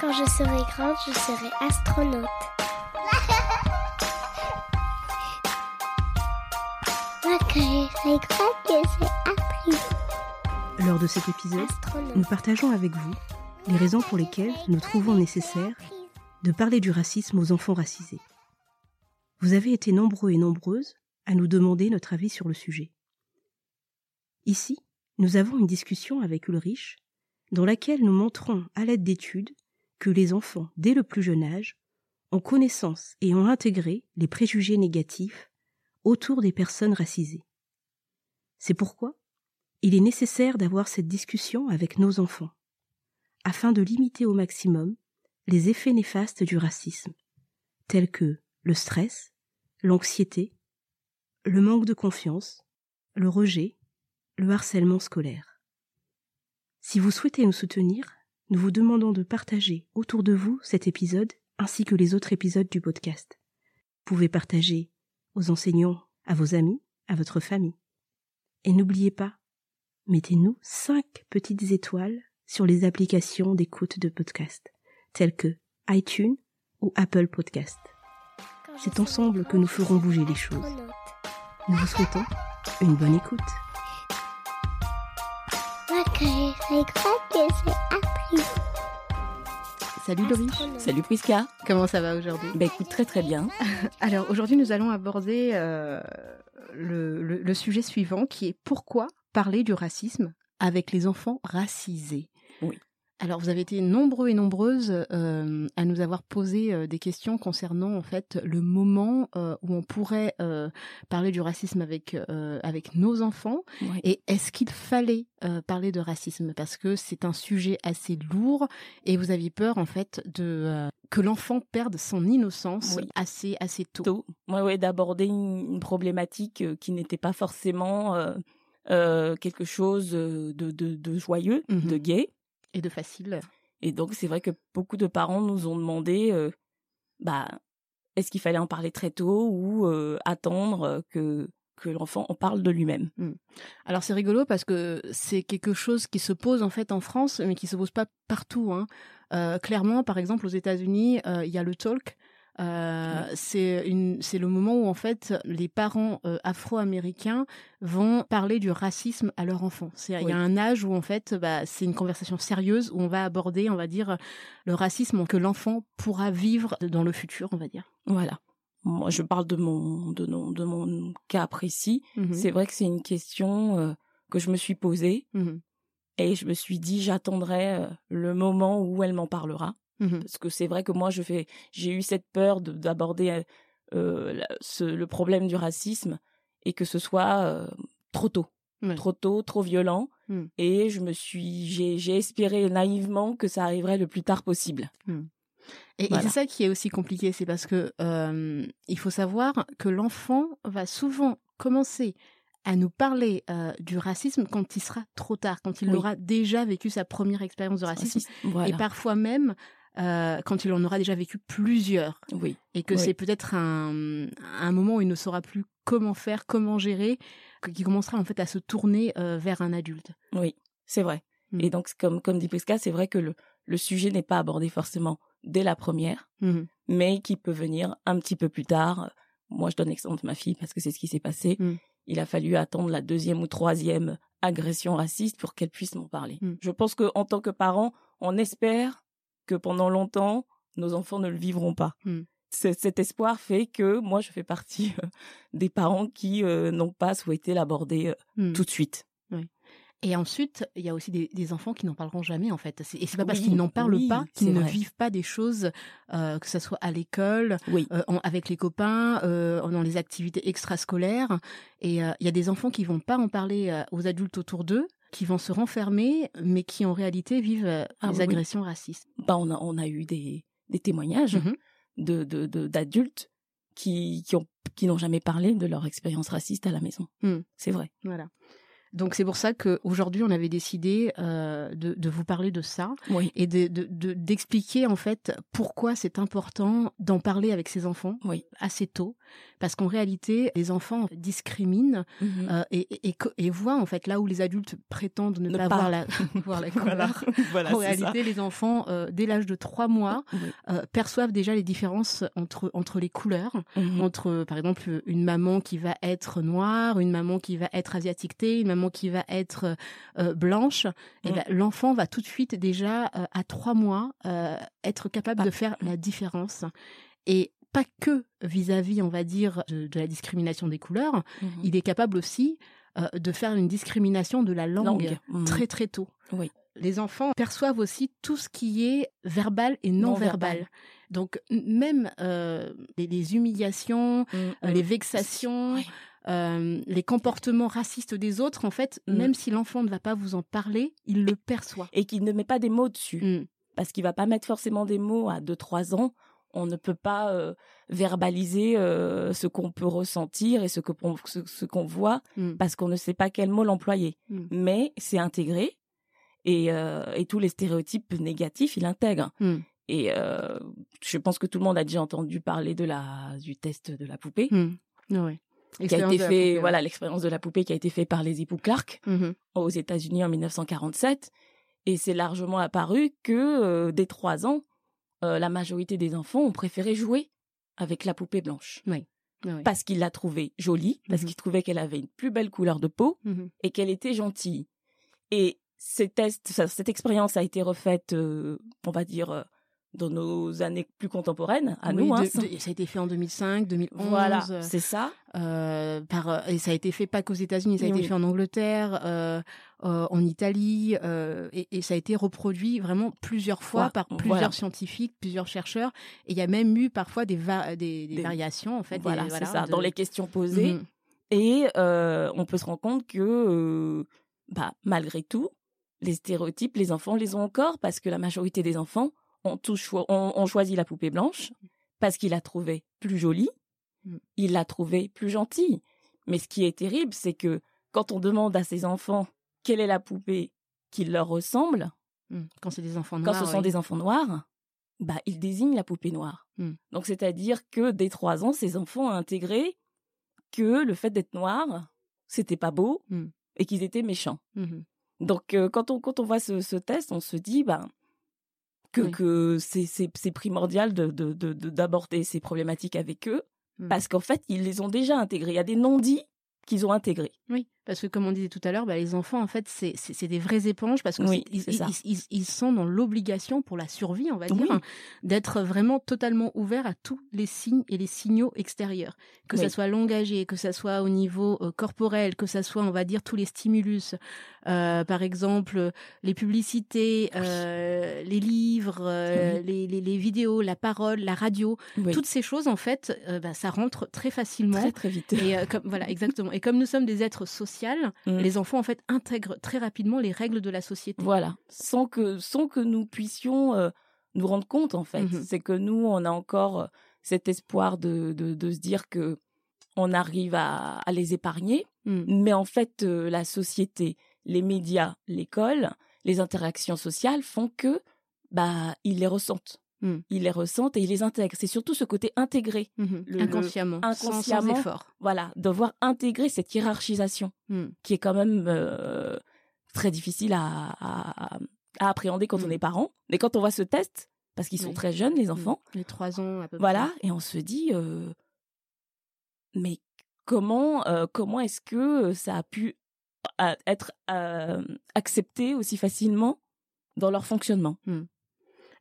Quand je serai grande, je serai astronaute. Moi, quand je serai grande, je serai actrice. Lors de cet épisode, Astronaute. nous partageons avec vous les raisons pour lesquelles nous trouvons nécessaire de parler du racisme aux enfants racisés. Vous avez été nombreux et nombreuses à nous demander notre avis sur le sujet. Ici, nous avons une discussion avec Ulrich dans laquelle nous montrons à l'aide d'études que les enfants, dès le plus jeune âge, ont connaissance et ont intégré les préjugés négatifs autour des personnes racisées. C'est pourquoi il est nécessaire d'avoir cette discussion avec nos enfants, afin de limiter au maximum les effets néfastes du racisme, tels que le stress, l'anxiété, le manque de confiance, le rejet, le harcèlement scolaire. Si vous souhaitez nous soutenir, nous vous demandons de partager autour de vous cet épisode ainsi que les autres épisodes du podcast. Vous pouvez partager aux enseignants, à vos amis, à votre famille. Et n'oubliez pas, mettez-nous 5 petites étoiles sur les applications d'écoute de podcast, telles que iTunes ou Apple Podcast. C'est ensemble que nous ferons bouger les choses. Nous vous souhaitons une bonne écoute. Serai grande, je serai actrice. Salut Doris. Salut Prisca. Comment ça va aujourd'hui? Bah écoute très très bien. Alors aujourd'hui nous allons aborder euh, le, le- le sujet suivant qui est pourquoi parler du racisme avec les enfants racisés? Alors vous avez été nombreux et nombreuses euh, à nous avoir posé euh, des questions concernant en fait le moment euh, où on pourrait parler du racisme avec avec nos enfants Oui. et est-ce qu'il fallait parler de racisme? Parce que c'est un sujet assez lourd et vous aviez peur en fait de que l'enfant perde son innocence Oui. assez assez tôt. Tôt. Ouais, ouais, d'aborder une, une problématique qui n'était pas forcément quelque chose de, de, de joyeux, Mhm. de gai. Et de facile. Et donc c'est vrai que beaucoup de parents nous ont demandé, euh, bah, est-ce qu'il fallait en parler très tôt ou euh, attendre euh, que que l'enfant en parle de lui-même. Alors c'est rigolo parce que c'est quelque chose qui se pose en fait en France, mais qui se pose pas partout. Hein. Euh, clairement, par exemple, aux États-Unis, il y a le talk. Euh, C'est le moment où en fait les parents euh, afro-américains vont parler du racisme à leur enfant. Il y a un âge où en fait bah, c'est une conversation sérieuse où on va aborder, on va dire, le racisme que l'enfant pourra vivre dans le futur, on va dire. Voilà. Moi, je parle de mon de, mon- de mon cas précis. Mhm. C'est vrai que c'est une question euh, que je me suis posée. Mhm. Et je me suis dit, j'attendrai le moment où elle m'en parlera. Mhm. Parce que c'est vrai que moi, je fais, j'ai eu cette peur de- d'aborder euh, le problème du racisme et que ce soit euh, trop tôt. Trop tôt, trop violent. Mm. Et je me suis, j'ai espéré naïvement que ça arriverait le plus tard possible. Et, et c'est ça qui est aussi compliqué, c'est parce que euh, il faut savoir que l'enfant va souvent commencer à nous parler euh, du racisme quand il sera trop tard, quand il Oui. aura déjà vécu sa première expérience de racisme, Voilà. et parfois même euh, quand il en aura déjà vécu plusieurs, Oui. et que Oui. c'est peut-être un, un moment où il ne saura plus comment faire, comment gérer, qu'il commencera en fait à se tourner euh, vers un adulte. Oui, c'est vrai. Mm. Et donc, comme, comme dit Prisca, c'est vrai que le, le sujet n'est pas abordé forcément dès la première, Mhm. mais qui peut venir un petit peu plus tard. Moi, je donne l'exemple de ma fille parce que c'est ce qui s'est passé. Mm. Il a fallu attendre la deuxième ou troisième agression raciste pour qu'elle puisse m'en parler. Mm. Je pense que en tant que parents, on espère que pendant longtemps, nos enfants ne le vivront pas. Mm. C'est- Cet espoir fait que moi, je fais partie euh, des parents qui euh, n'ont pas souhaité l'aborder euh, Mhm. tout de suite. Et ensuite, il y a aussi des, des enfants qui n'en parleront jamais en fait. Et c'est pas parce qu'ils n'en parlent oui, pas qu'ils ne vrai. vivent pas des choses, euh, que ce soit à l'école, Oui. euh, avec les copains, euh, dans les activités extrascolaires. Et il y a des enfants qui vont pas en parler aux adultes autour d'eux qui vont se renfermer, mais qui en réalité vivent euh, Ah des oui, agressions racistes. Bah, on a, on a eu des, des témoignages Mhm. de, d'adultes qui, qui ont, qui n'ont jamais parlé de leur expérience raciste à la maison. Hmm. C'est vrai. Voilà. Donc c'est pour ça qu'aujourd'hui on avait décidé euh, de, de vous parler de ça Oui. et de, de, de- d'expliquer en fait pourquoi c'est important d'en parler avec ses enfants Oui. assez tôt, parce qu'en réalité les enfants discriminent Mhm. euh, et, et, et, co- et voient en fait là où les adultes prétendent ne, Ne pas, pas. voir la, voir la couleur. voilà, En réalité, les enfants, euh, dès l'âge de trois mois, Oui. perçoivent déjà les différences entre entre les couleurs, Mhm. entre par exemple une maman qui va être noire, une maman qui va être asiatiquetée, une maman qui va être euh, blanche. Et Mm. ben, l'enfant va tout de suite déjà euh, à trois mois euh, être capable de faire la différence. Et pas que vis-à-vis, on va dire, de, de la discrimination des couleurs, Mhm. il est capable aussi euh, de faire une discrimination de la langue, Langue. Mhm. très très tôt. Oui. Les enfants perçoivent aussi tout ce qui est verbal et non, Non verbal. verbal. Donc même euh, les, les humiliations, euh, les vexations, Oui. Euh, les comportements racistes des autres, en fait, Mm. même si l'enfant ne va pas vous en parler, il le perçoit. Et qui ne met pas des mots dessus. Mm. Parce qu'il va pas mettre forcément des mots à 2-3 ans. On ne peut pas euh, verbaliser euh, ce qu'on peut ressentir et ce que ce, ce qu'on voit Mm. parce qu'on ne sait pas quel mot l'employer. Mais c'est intégré et, et tous les stéréotypes négatifs, il intègre. Et je pense que tout le monde a déjà entendu parler de la du test de la poupée Mm. Qui a été fait, poupée, ouais. voilà, l'expérience de la poupée qui a été faite par les époux Clark Mhm. aux États-Unis en 1947. Et c'est largement apparu que euh, dès trois ans, euh, la majorité des enfants ont préféré jouer avec la poupée blanche parce qu'ils la trouvaient jolie, parce Mhm. qu'ils trouvaient qu'elle avait une plus belle couleur de peau Mhm. et qu'elle était gentille. Et ces tests, ça- cette expérience a été refaite, euh, on va dire, dans nos années plus contemporaines, à Oui, nous. hein, de- ça- de- ça a été fait en 2005, 2011. voilà, c'est ça. euh, par euh, et ça a été fait pas qu'aux États-Unis, ça a Oui. été fait en Angleterre, euh, euh, en Italie, et, et ça a été reproduit vraiment plusieurs fois Ouais, par plusieurs voilà. scientifiques, plusieurs chercheurs, et il y a même eu parfois des va- des, des Des- variations en fait. voilà, c'est ça. de- Dans les questions posées, Mhm. Et on peut se rendre compte que, bah, malgré tout, les stéréotypes, les enfants les ont encore parce que la majorité des enfants ont, tous choi- ont, ont choisi la poupée blanche parce qu'ils la trouvaient plus jolie, Mm. ils la trouvaient plus gentille. Mais ce qui est terrible, c'est que quand on demande à ces enfants quelle est la poupée qui leur ressemble, Mhm. Quand c'est des enfants quand noirs. ce sont oui. des enfants noirs, bah, ils désignent la poupée noire. Mm. Donc, c'est-à-dire que dès trois ans, ces enfants ont intégré que le fait d'être noir, c'était pas beau Mm. et qu'ils étaient méchants. Mhm. Donc, euh, quand on quand on voit ce, ce test, on se dit ben que Oui. que c'est primordial de de de- de- d'aborder ces problématiques avec eux Mm. parce qu'en fait, ils les ont déjà intégrés. Il y a des non-dits qu'ils ont intégrés. Oui, parce que comme on disait tout à l'heure, bah, les enfants, en fait, c'est des vraies éponges parce que Oui, c'est- ils, c'est ça. ils, ils- ils sont dans l'obligation pour la survie, on va Oui. dire, hein, d'être vraiment totalement ouverts à tous les signes et les signaux extérieurs, que ça Oui. soit langagé, que ça soit au niveau euh, corporel, que ça soit, on va dire, tous les stimulus, euh, par exemple les publicités, euh, les livres, les, les, les vidéos, la parole, la radio, toutes ces choses, en fait, bah, ça rentre très facilement. très très vite. Et comme voilà, exactement. Et comme nous sommes des êtres sociaux, Mm. les enfants en fait intègrent très rapidement les règles de la société. Voilà, sans que sans que nous puissions euh, nous rendre compte en fait. Mhm. C'est que nous on a encore euh, cet espoir de, de de se dire que on arrive à, à les épargner, Mm. mais en fait euh, la société, les médias, l'école, les interactions sociales font que bah ils les ressentent. Mm. Ils les ressentent et ils les intègrent. C'est surtout ce côté intégré, Mhm. Le- le- inconsciemment, sans- sans, inconsciemment. effort. voilà, devoir intégrer cette hiérarchisation Mm. qui est quand même euh, très difficile à, à, à appréhender quand on Mm. est parent. Mais quand on voit ce test, parce qu'ils sont Oui. très jeunes, les enfants, Les trois ans à peu voilà, et on se dit, euh, mais comment, euh, comment est-ce que ça a pu être accepté aussi facilement dans leur fonctionnement? Près.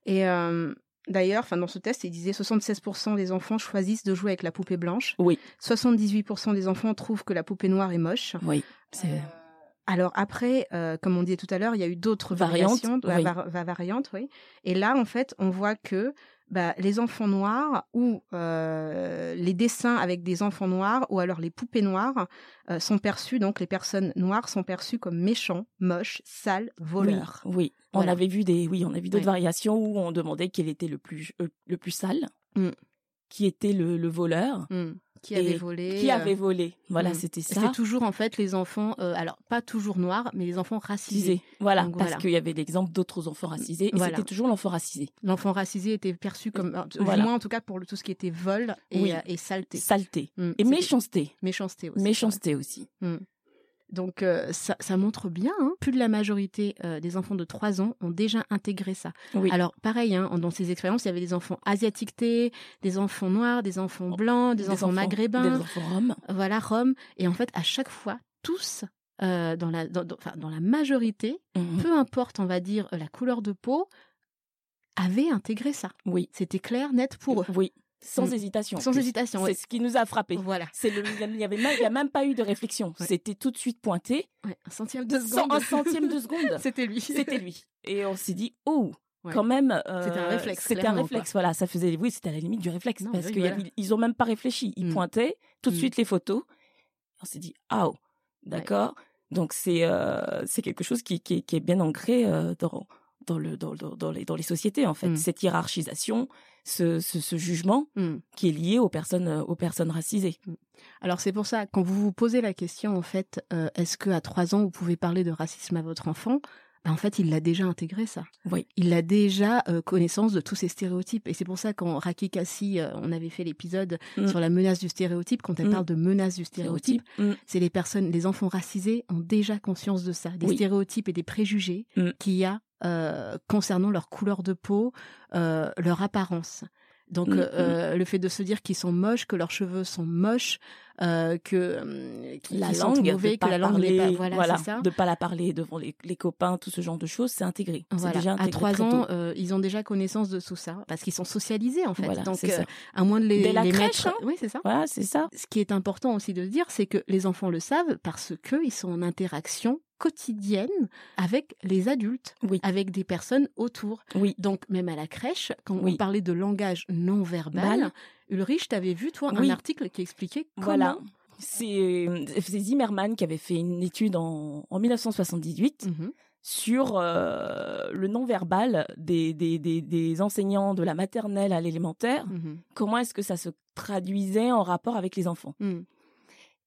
Et euh, d'ailleurs, enfin dans ce test, il disait 76% des enfants choisissent de jouer avec la poupée blanche. Oui. 78% des enfants trouvent que la poupée noire est moche. Oui, c'est Euh, Alors après, euh, comme on disait tout à l'heure, il y a eu d'autres Variantes, oui. variantes, oui. Et là, en fait, on voit que bah, les enfants noirs ou euh, les dessins avec des enfants noirs ou alors les poupées noires euh, sont perçus, donc les personnes noires sont perçues comme méchants, moches, sales, voleurs. Oui, oui. on avait vu des, oui, on a vu d'autres Ouais. variations où on demandait quel était le plus, le plus sale, Mm. qui était le, le voleur, Hmm. Qui avait volé qui euh, avait volé. Voilà, mm. c'était C'est ça. toujours en fait les enfants, euh, alors pas toujours noirs, mais les enfants racisés. Racisé. Voilà, Donc, parce voilà. qu'il y avait l'exemple d'autres enfants racisés, et Voilà. c'était toujours l'enfant racisé. L'enfant racisé était perçu comme, euh, du Voilà. moins en tout cas pour le- tout ce qui était vol et, Oui. euh, et saleté. Saleté. Hmm. Et méchanceté. Méchanceté aussi. Méchanceté aussi. Donc euh, ça, ça montre bien, hein, plus de la majorité euh, des enfants de 3 ans ont déjà intégré ça. Oui. Alors pareil, hein, dans ces expériences, il y avait des enfants asiatiquetés, des enfants noirs, des enfants blancs, des, enfants, maghrébins, Des enfants roms. voilà, roms. Et en fait, à chaque fois, tous, euh, dans, la, dans, dans- enfin, dans la majorité, Mhm. peu importe, on va dire, la couleur de peau, avaient intégré ça. Oui. C'était clair, net pour eux. Oui. Sans Mm. hésitation. Sans hésitation, C'est ce qui nous a frappé. Voilà. C'est le, il y avait même, il y a même pas eu de réflexion. Ouais. C'était tout de suite pointé. Ouais, un centième de seconde. un centième de seconde. C'était lui. C'était lui. Et on s'est dit, oh, Ouais. quand même. euh, C'était un réflexe, C'était un réflexe, voilà. Ça faisait, oui, c'était à la limite du réflexe. Non, parce qu'ils voilà. ils ont même pas réfléchi. Ils Mm. pointaient tout de Mm. suite les photos. On s'est dit, ah, oh, d'accord. Donc c'est euh, c'est quelque chose qui, qui, est- qui est bien ancré euh, dans dans le dans, dans, dans les dans les sociétés en fait. Mm. Cette hiérarchisation, ce, ce, ce jugement Hmm. qui est lié aux personnes euh, aux personnes racisées. Alors c'est pour ça, quand vous vous posez la question, en fait, euh, est-ce que à trois ans vous pouvez parler de racisme à votre enfant? Ben, En fait, il l'a déjà intégré ça. Oui. Il a déjà euh, connaissance de tous ces stéréotypes. Et c'est pour ça quand Raki Kassi, euh, on avait fait l'épisode Mm. sur la menace du stéréotype, quand elle Mm. parle de menace du stéréotype, Mm. c'est les personnes, les enfants racisés ont déjà conscience de ça, des Oui. stéréotypes et des préjugés qu'il y a euh, concernant leur couleur de peau, euh, leur apparence. Donc Mm, euh, le fait de se dire qu'ils sont moches, que leurs cheveux sont moches, euh, que hum, qu'ils la sentent langue, mauvais, de que la langue n'est parler, pas voilà, c'est ça. de pas la parler devant les, les copains, tout ce genre de choses, c'est intégré. C'est Voilà. déjà intégré à trois ans, euh, ils ont déjà connaissance de tout ça parce qu'ils sont socialisés en fait. Voilà, Donc, euh, à moins de les, Dès la les crèche, mettre, hein. oui, c'est ça. Voilà, c'est ça. Ce qui est important aussi de dire, c'est que les enfants le savent parce que ils sont en interaction quotidienne avec les adultes, Oui. avec des personnes autour. Oui. Donc même à la crèche, quand on Oui. parlait de langage non verbal, Bal. Ulrich, t'avais vu toi Oui. un article qui expliquait comment Voilà. C'est c'est Zimmerman qui avait fait une étude en, en 1978 Mhm. sur euh, le non-verbal des, des, des, des enseignants de la maternelle à l'élémentaire. Mhm. Comment est-ce que ça se traduisait en rapport avec les enfants Mhm.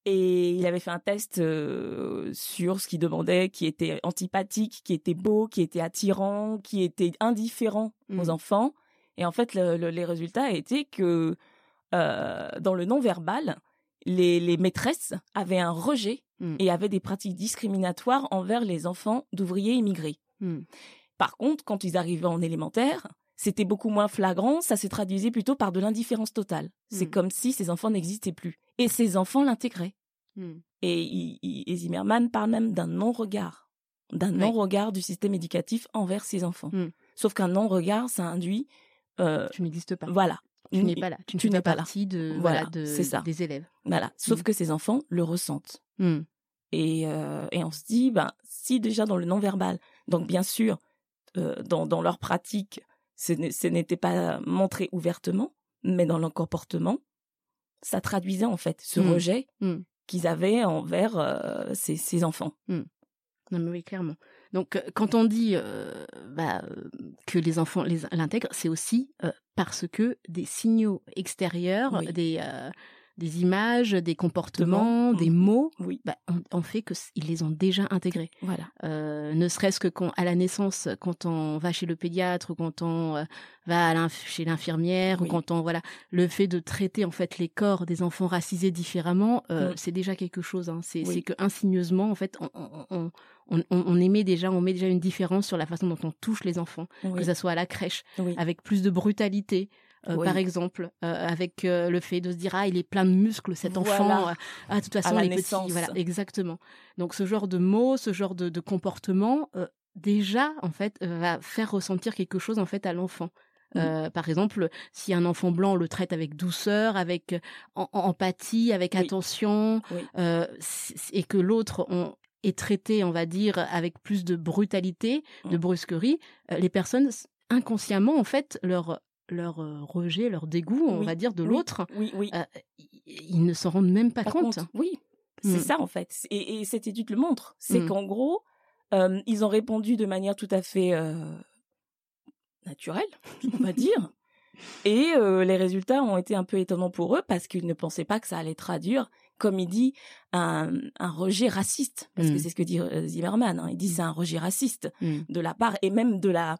Et il avait fait un test euh, sur ce qu'il demandait, qui était antipathique, qui était beau, qui était attirant, qui était indifférent aux enfants. Et en fait, le- le- les résultats étaient que euh, dans le non-verbal, les, les maîtresses avaient un rejet Mhm. et avaient des pratiques discriminatoires envers les enfants d'ouvriers immigrés. Mhm. Par contre, quand ils arrivaient en élémentaire, c'était beaucoup moins flagrant, ça se traduisait plutôt par de l'indifférence totale. C'est Mm. comme si ces enfants n'existaient plus. Et ces enfants l'intégraient. Et, il- et Zimmerman parle même d'un non-regard, d'un Oui. non-regard du système éducatif envers ses enfants. Sauf qu'un non-regard, ça induit, euh, Tu n'existes pas. voilà, Tu n'es pas là. Tu, n'es pas là. partie de, Voilà, voilà, de, ça. des élèves. voilà. Sauf Mm. que ces enfants le ressentent. Mhm. Et, euh, et on se dit, ben, si déjà dans le non-verbal, donc bien sûr, euh, dans, dans leur pratique, ce n'était pas montré ouvertement, mais dans leur comportement, ça traduisait en fait ce rejet qu'ils avaient envers euh, ces, ces enfants. Non mais oui, clairement. Donc euh, quand on dit euh, bah, que les enfants les l'intègrent, c'est aussi euh, parce que des signaux extérieurs, Oui. des euh, des images, des comportements, des mots, Oui, bah, on, on fait que ils les ont déjà intégrés. voilà. Euh, ne serait-ce que quand, à la naissance, quand on va chez le pédiatre ou quand on euh, va à chez l'infirmière Oui. ou quand on voilà le fait de traiter en fait les corps des enfants racisés différemment, euh, Mm. c'est déjà quelque chose. Hein. C'est que insigneusement en fait on, on, on, on, on émet déjà on met déjà une différence sur la façon dont on touche les enfants, Oui, que ça soit à la crèche oui. avec plus de brutalité. euh, Oui. Par exemple, euh, avec euh, le fait de se dire ah il est plein de muscles cet Voilà. enfant, euh, ah de toute façon les petits, naissance. voilà exactement. Donc ce genre de mots, ce genre de, de comportement, déjà en fait va faire ressentir quelque chose en fait à l'enfant. Mm. Euh, par exemple, si un enfant blanc on le traite avec douceur, avec en- en- empathie, avec Oui. attention, Oui. euh, et que l'autre on est traité, on va dire, avec plus de brutalité, de Mm. brusquerie, euh, les personnes inconsciemment, en fait, leur leur euh, rejet, leur dégoût, on Oui, va dire, de oui, l'autre, Oui, oui. euh, ils- ne s'en rendent même pas, Pas compte. Oui, c'est Mm. ça en fait. Et, et cette étude le montre. C'est Mm. qu'en gros, euh, ils ont répondu de manière tout à fait euh, naturelle, on va dire. Et les résultats ont été un peu étonnants pour eux parce qu'ils ne pensaient pas que ça allait traduire, comme il dit, un, un rejet raciste. Parce que Mm. c'est ce que dit euh, Zimmerman. hein. Il dit c'est un rejet raciste Mm. de la part et même de la,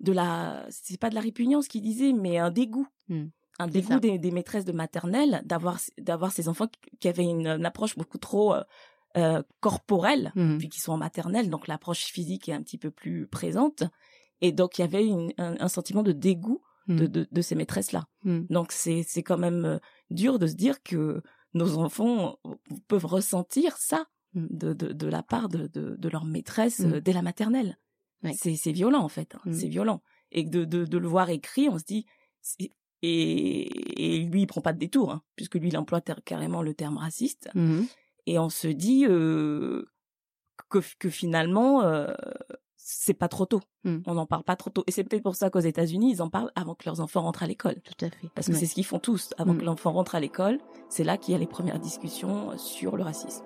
de la, c'est pas de la répugnance qu'il disait, mais un dégoût. Mm. Un dégoût des, des maîtresses de maternelle d'avoir d'avoir ces enfants qui- avaient une, une approche beaucoup trop euh, euh, corporelle puis qui sont en maternelle, donc l'approche physique est un petit peu plus présente. Et donc, il y avait une- un, un sentiment de dégoût de, Mm. de, de ces maîtresses-là. Mm. Donc, c'est c'est quand même dur de se dire que nos enfants peuvent ressentir ça Mm. de, de, de la part de, de, de leur maîtresse Mm. euh, dès la maternelle. Ouais. C'est violent, en fait. hein. Mm. C'est violent. Et de, de, de le voir écrit, on se dit... Et, et lui, il prend pas de détour, hein, puisque lui, il emploie carrément le terme raciste Mhm. et on se dit euh, que, que finalement euh, c'est pas trop tôt. Mm. On n'en parle pas trop tôt. Et c'est peut-être pour ça qu'aux États-Unis ils en parlent avant que leurs enfants rentrent à l'école. Tout à fait. Parce que Ouais. c'est ce qu'ils font tous. Avant Mm. que l'enfant rentre à l'école, c'est là qu'il y a les premières discussions sur le racisme.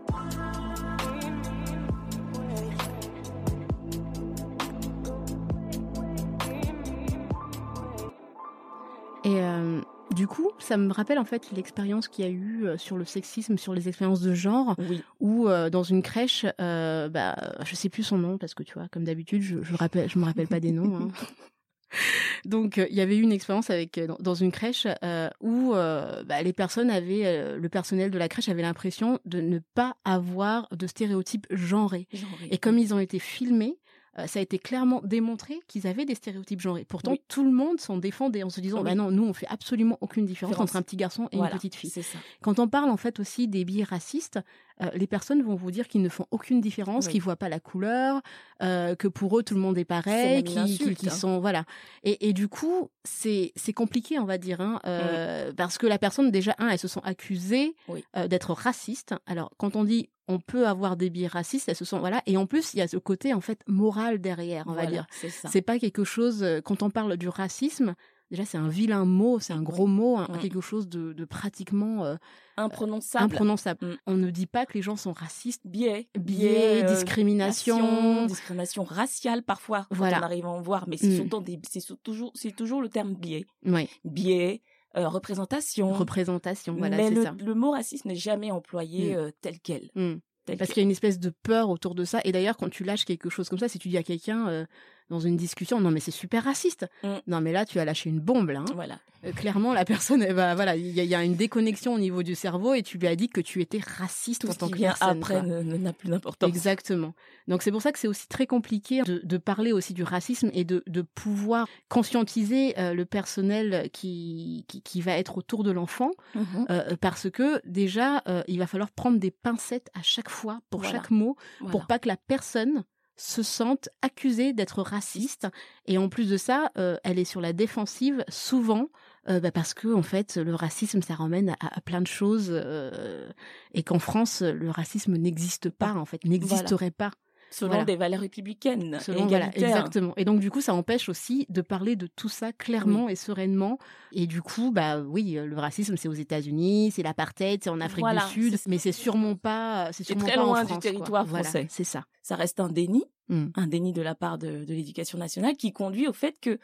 Et euh, du coup, ça me rappelle en fait l'expérience qu'il y a eu euh, sur le sexisme, sur les expériences de genre, Oui. où euh, dans une crèche, euh, bah, je sais plus son nom parce que tu vois, comme d'habitude, je, je rappelle, je me rappelle pas des noms. hein. Donc, euh, il y avait eu une expérience avec dans, dans une crèche euh, où euh, bah, les personnes avaient, le personnel de la crèche avait l'impression de ne pas avoir de stéréotypes genrés. Et comme ils ont été filmés, euh, ça a été clairement démontré qu'ils avaient des stéréotypes genrés. Pourtant, Oui. tout le monde s'en défendait en se disant, Oui. bah non, nous, on fait absolument aucune différence Différence. entre un petit garçon et Voilà, une petite fille. Ça. Quand on parle en fait aussi des biais racistes, euh, les personnes vont vous dire qu'ils ne font aucune différence, Oui. qu'ils voient pas la couleur, euh, que pour eux tout le monde est pareil, qui, hein. sont voilà. Et, et du coup, c'est c'est compliqué, on va dire, hein, euh, parce que la personne déjà un, elles se sont accusées Oui. euh, d'être racistes. Alors quand on dit on peut avoir des biais racistes, elles se sont voilà. Et en plus, il y a ce côté en fait moral derrière, on va dire. C'est pas quelque chose quand on parle du racisme. Déjà, c'est un vilain mot, c'est un gros mot, hein, quelque chose de, de pratiquement euh, imprononçable. imprononçable. Mm. On ne dit pas que les gens sont racistes. biais, Biais, euh, discrimination. nation, discrimination raciale parfois. quand Voilà. on arrive à en voir, mais c'est Mm. sur- toujours, toujours le terme biais, Oui, biais, euh, représentation. représentation, voilà, c'est ça. le mot raciste n'est jamais employé Mm. tel quel. Mm. Parce qu'il y a une espèce de peur autour de ça. Et d'ailleurs, quand tu lâches quelque chose comme ça, si tu dis à quelqu'un euh, dans une discussion, non mais c'est super raciste. Mm. Non mais là, tu as lâché une bombe là. hein. Voilà. Euh, clairement, la personne, elle va, voilà, il y, a- il y a une déconnexion au niveau du cerveau et tu lui as dit que tu étais raciste Tout en tant que vient personne. après n'a plus d'importance. Exactement. Donc c'est pour ça que c'est aussi très compliqué de, de parler aussi du racisme et de, de pouvoir conscientiser euh, le personnel qui, qui, qui va être autour de l'enfant Mhm. euh, parce que déjà il va falloir prendre des pincettes à chaque fois pour Voilà. chaque mot Voilà. pour pas que la personne se sente accusée d'être raciste et en plus de ça euh, elle est sur la défensive souvent euh, bah, parce que en fait le racisme ça ramène à, à plein de choses euh, et qu'en France le racisme n'existe pas en fait n'existerait pas Selon voilà. des valeurs républicaines, Selon, voilà, égalitaires. exactement. Et donc du coup, ça empêche aussi de parler de tout ça clairement et sereinement. Et du coup, bah oui, le racisme, c'est aux États-Unis, c'est l'apartheid, c'est en Afrique Voilà, du Sud, mais c'est sûrement pas, c'est sûrement très pas en loin du quoi. territoire Voilà, français. c'est ça. Ça reste un déni, Mm. un déni de la part de, de l'éducation nationale qui conduit au fait que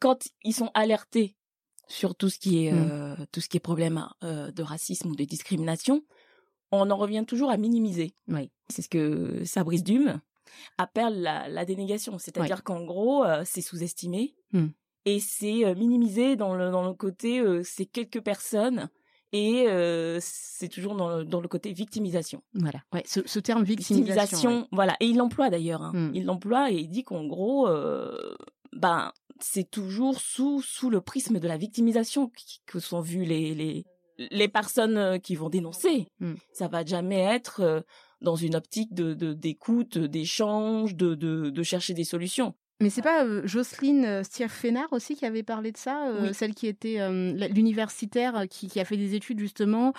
quand ils sont alertés sur tout ce qui est Mm. euh, tout ce qui est problème euh, de racisme ou de discrimination, on en revient toujours à minimiser. Oui. C'est ce que Fabrice Dume appelle la, la dénégation, c'est-à-dire qu'en gros, euh, c'est sous-estimé Mm. et c'est euh, minimisé dans le dans le côté euh, c'est quelques personnes et euh, c'est toujours dans le, dans le côté victimisation. Voilà. Ouais, ce, ce terme victimisation. Victimisation, voilà. Et il l'emploie d'ailleurs. hein. Mm. Il l'emploie et il dit qu'en gros, euh, ben, c'est toujours sous sous le prisme de la victimisation que sont vues les les les personnes euh, qui vont dénoncer. Mm. Ça va jamais être euh, dans une optique de de- d'écoute, d'échange, de, de de chercher des solutions. Mais c'est pas euh, Jocelyne euh, Stier-Fénard aussi qui avait parlé de ça, euh, Oui. celle qui était euh, l'universitaire qui, qui a fait des études justement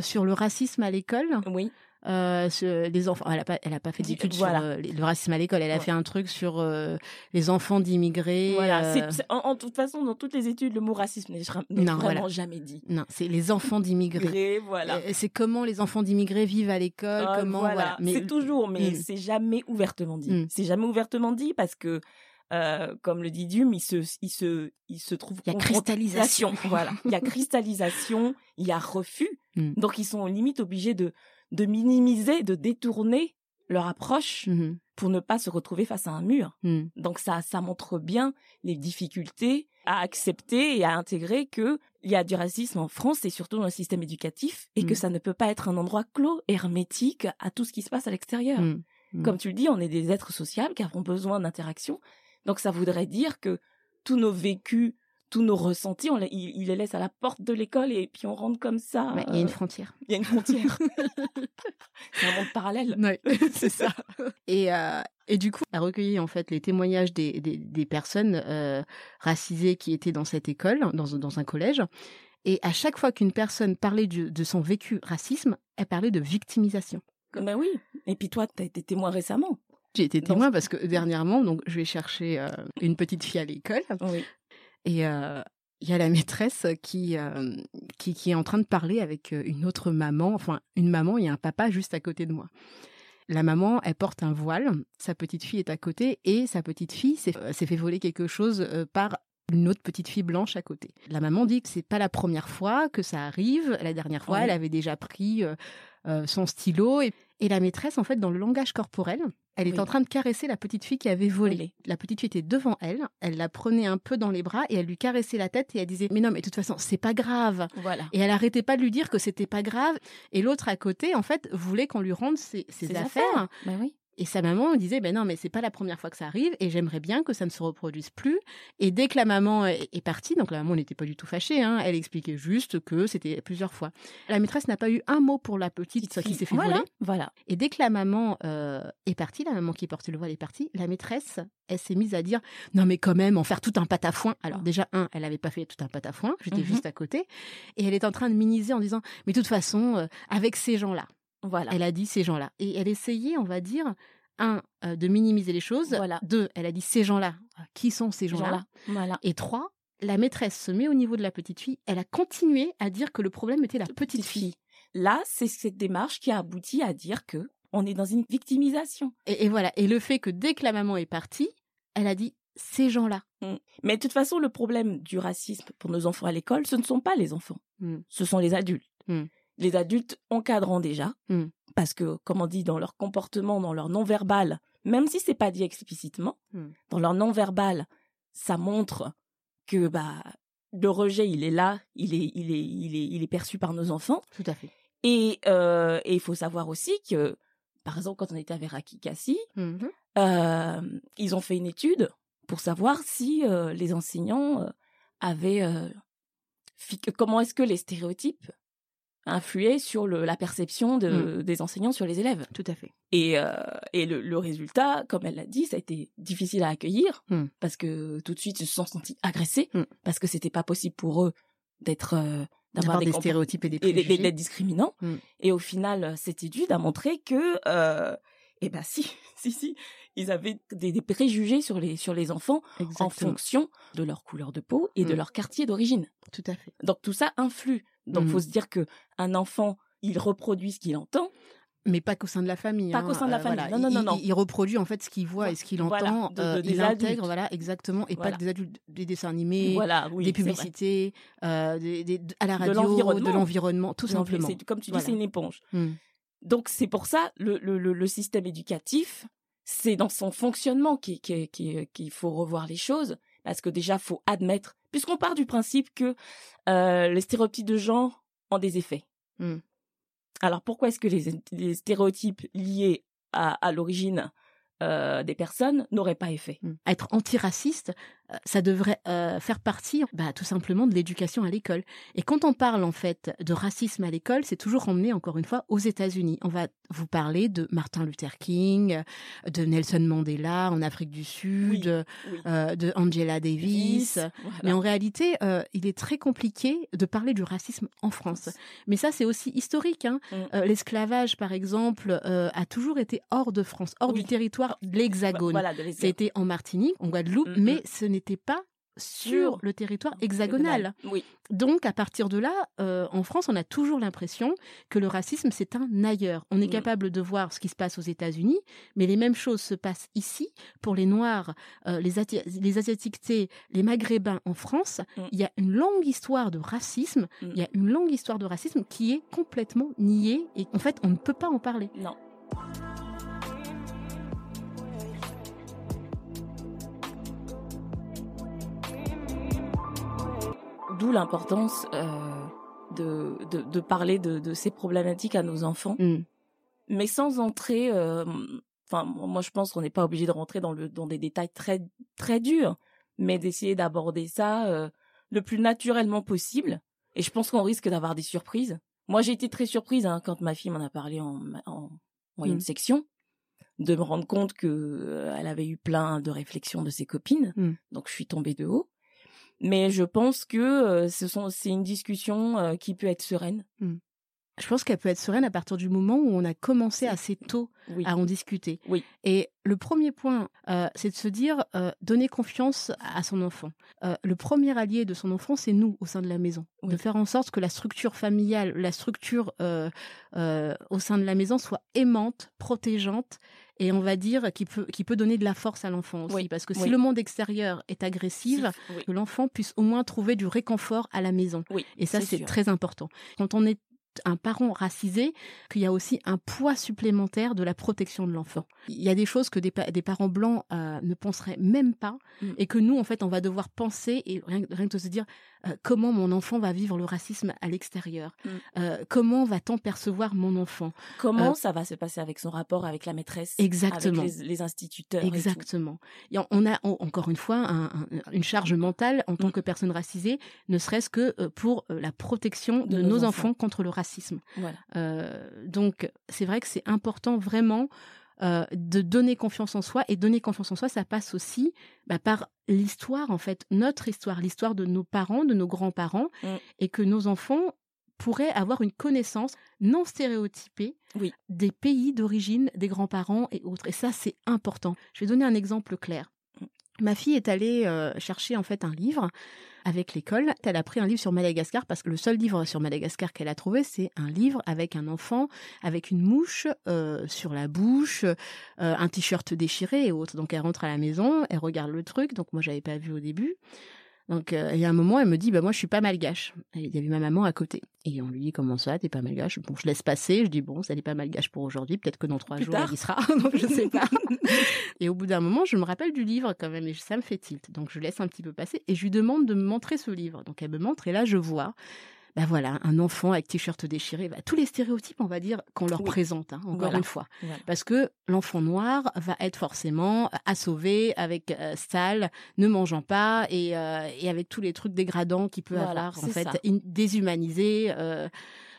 sur le racisme à l'école? Oui. Euh, les enfants. Elle a pas, elle a pas fait d'études sur euh, le racisme à l'école. Elle a fait un truc sur euh, les enfants d'immigrés. Voilà. en, toute façon, dans toutes les études, le mot racisme n'est vraiment jamais dit. Non, c'est les enfants d'immigrés. voilà. c'est comment les enfants d'immigrés vivent à l'école. comment voilà. Mais c'est toujours, mais mm. c'est jamais ouvertement dit. Mm. C'est jamais ouvertement dit parce que euh, comme le dit Dume, il se, il se, il se trouve. Il y a cristallisation. voilà. Il y a cristallisation, il y a refus. Mm. Donc ils sont limite obligés de, de minimiser, de détourner leur approche mm-hmm. pour ne pas se retrouver face à un mur. Mm. Donc ça, ça montre bien les difficultés à accepter et à intégrer que il y a du racisme en France et surtout dans le système éducatif et que mm. ça ne peut pas être un endroit clos, hermétique à tout ce qui se passe à l'extérieur. Comme tu le dis, on est des êtres sociaux qui avons besoin d'interaction donc ça voudrait dire que tous nos vécus, tous nos ressentis, on les, il, les laisse à la porte de l'école et puis on rentre comme ça. Il y a une frontière. Il y a une frontière. c'est un monde parallèle. Oui, c'est ça. Et, euh, et du coup, elle a recueilli en fait les témoignages des, des, des personnes euh, racisées qui étaient dans cette école, dans, dans un collège. Et à chaque fois qu'une personne parlait de son vécu racisme, elle parlait de victimisation. Ben oui. Et puis toi, tu as été témoin récemment. J'ai été témoin parce que dernièrement, donc, je vais chercher euh, une petite fille à l'école. Et il y a la maîtresse qui, euh, qui, qui, est en train de parler avec une autre maman, enfin une maman et un papa juste à côté de moi. La maman, elle porte un voile, sa petite fille est à côté et sa petite fille s'est fait voler quelque chose par une autre petite fille blanche à côté. La maman dit que c'est pas la première fois que ça arrive. La dernière fois, elle avait déjà pris son stylo et, et, la maîtresse, en fait, dans le langage corporel, elle est en train de caresser la petite fille qui avait volé. La petite fille était devant elle, elle la prenait un peu dans les bras et elle lui caressait la tête et elle disait "Mais non, mais de toute façon, c'est pas grave." Voilà. Et elle arrêtait pas de lui dire que c'était pas grave et l'autre à côté en fait voulait qu'on lui rende ses, affaires. Bah oui. Et sa maman disait, ben non, mais c'est pas la première fois que ça arrive, et j'aimerais bien que ça ne se reproduise plus. Et dès que la maman est partie, donc la maman n'était pas du tout fâchée, hein, elle expliquait juste que c'était plusieurs fois. La maîtresse n'a pas eu un mot pour la petite qui s'est fait voler. Voilà. Et dès que la maman euh, est partie, la maman qui portait le voile est partie, la maîtresse, elle s'est mise à dire, non mais quand même, en faire tout un patafoin. Alors déjà, un, elle n'avait pas fait tout un patafoin, j'étais mhm. juste à côté, et elle est en train de minimiser en disant, mais de toute façon, euh, avec ces gens-là, voilà. Elle a dit ces gens-là. Et elle essayait, on va dire, un, euh, de minimiser les choses. Voilà. Deux, elle a dit ces gens-là. Qui sont ces gens-là? Voilà. Et trois, la maîtresse se met au niveau de la petite fille. Elle a continué à dire que le problème était la petite, fille. Là, c'est cette démarche qui a abouti à dire que on est dans une victimisation. Et, voilà. Et le fait que dès que la maman est partie, elle a dit ces gens-là. Mmh. Mais de toute façon, le problème du racisme pour nos enfants à l'école, ce ne sont pas les enfants. Mmh. Ce sont les adultes. Mmh les adultes encadrant déjà, hmm. parce que, comme on dit, dans leur comportement, dans leur non-verbal, même si c'est pas dit explicitement, hmm. dans leur non-verbal, ça montre que bah le rejet, il est là, il est, il est, il est, il est perçu par nos enfants. Tout à fait. Et euh, il faut savoir aussi que, par exemple, quand on était avec Rakikasi, mm-hmm. euh, ils ont fait une étude pour savoir si euh, les enseignants avaient comment est-ce que les stéréotypes influer sur le, la perception de, mm. des enseignants sur les élèves. Tout à fait. Et, euh, et le, le, résultat, comme elle l'a dit, ça a été difficile à accueillir mm. parce que tout de suite ils se sont sentis agressés mm. parce que c'était pas possible pour eux d'être euh, d'avoir des, stéréotypes et des préjugés. d'être discriminants. Et au final, cette étude a montré que euh, eh ben si, si, si, ils avaient des, des, préjugés sur les sur les enfants en fonction de leur couleur de peau et de leur quartier d'origine. Tout à fait. Donc tout ça influe donc, il mmh. faut se dire que un enfant, il reproduit ce qu'il entend. Mais pas qu'au sein de la famille. Pas qu'au sein de la hein, famille. non, non, non, non. Il, reproduit en fait ce qu'il voit et ce qu'il entend. Euh, il intègre, voilà, exactement. Et pas des adultes, des dessins animés, des publicités, euh, des, à la radio, de l'environnement, tout simplement. Comme tu dis, c'est une éponge. Mmh. Donc c'est pour ça le, le, le, système éducatif, c'est dans son fonctionnement qu'il qui, faut revoir les choses. Parce que déjà, faut admettre puisqu'on part du principe que euh, les stéréotypes de genre ont des effets. Hmm. Alors pourquoi est-ce que les, stéréotypes liés à, l'origine euh, des personnes n'auraient pas effet? Hmm. Être antiraciste, ça devrait euh, faire partie, bah, tout simplement, de l'éducation à l'école. Et quand on parle en fait de racisme à l'école, c'est toujours emmené encore une fois aux États-Unis. On va vous parler de Martin Luther King, de Nelson Mandela en Afrique du Sud, euh, de Angela Davis. Mais en réalité, euh, il est très compliqué de parler du racisme en France. Mais ça, c'est aussi historique. Hein. Mm. Euh, l'esclavage, par exemple, a toujours été hors de France, hors du territoire de l'Hexagone. Voilà, C'était en Martinique, en Guadeloupe, mm, mais mm. ce n'était pas sur le territoire hexagonal. Oui. Donc, à partir de là, euh, en France, on a toujours l'impression que le racisme, c'est un ailleurs. On est mm. capable de voir ce qui se passe aux États-Unis, mais les mêmes choses se passent ici pour les Noirs, euh, les, les Asiatiques, les Maghrébins en France. Mm. Il y a une longue histoire de racisme. Mm. Il y a une longue histoire de racisme qui est complètement niée et en fait, on ne peut pas en parler. Non. D'où l'importance euh, de, de, parler de, ces problématiques à nos enfants, mm. mais sans entrer. Euh, enfin, moi, je pense qu'on n'est pas obligé de rentrer dans, le, dans des détails très très durs, mais d'essayer d'aborder ça euh, le plus naturellement possible. Et je pense qu'on risque d'avoir des surprises. Moi, j'ai été très surprise hein, quand ma fille m'en a parlé en, en moyenne mm. section de me rendre compte que elle avait eu plein de réflexions de ses copines. Mm. Donc je suis tombée de haut. Mais je pense que euh, ce sont, c'est une discussion euh, qui peut être sereine. Mmh. Je pense qu'elle peut être sereine à partir du moment où on a commencé assez tôt à en discuter. Oui. Et le premier point, euh, c'est de se dire donner confiance à son enfant. le premier allié de son enfant, c'est nous au sein de la maison. De faire en sorte que la structure familiale, la structure au sein de la maison soit aimante, protégeante et on va dire qui peut qui peut donner de la force à l'enfant aussi parce que si le monde extérieur est agressif que l'enfant puisse au moins trouver du réconfort à la maison et ça c'est très important quand on est un parent racisé qu'il y a aussi un poids supplémentaire de la protection de l'enfant. Il y a des choses que des, des parents blancs euh, ne penseraient même pas mm. et que nous, en fait, on va devoir penser et rien, rien que de se dire euh, comment mon enfant va vivre le racisme à l'extérieur, mm. euh, comment va-t-on percevoir mon enfant, comment ça va se passer avec son rapport avec la maîtresse, exactement, avec les, instituteurs, exactement. Et, on a encore une fois une charge mentale en tant mm. que personne racisée, ne serait-ce que pour la protection de, nos, enfants contre le racisme. Euh, donc c'est vrai que c'est important vraiment euh, de donner confiance en soi et donner confiance en soi, ça passe aussi bah, par l'histoire en fait, notre histoire, l'histoire de nos parents, de nos grands-parents, mm. et que nos enfants pourraient avoir une connaissance non stéréotypée des pays d'origine des grands-parents et autres. Et ça, c'est important. Je vais donner un exemple clair. Ma fille est allée euh, chercher en fait un livre avec l'école. Elle a pris un livre sur Madagascar parce que le seul livre sur Madagascar qu'elle a trouvé, c'est un livre avec un enfant avec une mouche euh, sur la bouche, euh, un t-shirt déchiré et autres. Donc elle rentre à la maison, elle regarde le truc. Donc moi j'avais pas vu au début. Donc, euh, il y a un moment, elle me dit, bah moi, je suis pas malgache. il y avait ma maman à côté. Et on lui dit, comment ça, t'es pas malgache? Bon, je laisse passer. Je dis, bon, ça n'est pas malgache pour aujourd'hui. Peut-être que dans trois jours, elle y sera. Donc, je sais pas. et au bout d'un moment, je me rappelle du livre quand même, et ça me fait tilt. Donc, je laisse un petit peu passer et je lui demande de me montrer ce livre. Donc, elle me montre et là, je vois ben voilà, un enfant avec t-shirt déchiré, bah, tous les stéréotypes, on va dire, qu'on leur présente, hein, encore une fois. Parce que l'enfant noir va être forcément assauvé avec euh, sale, ne mangeant pas et, euh, et, avec tous les trucs dégradants qu'il peut avoir, en fait, déshumanisé, euh,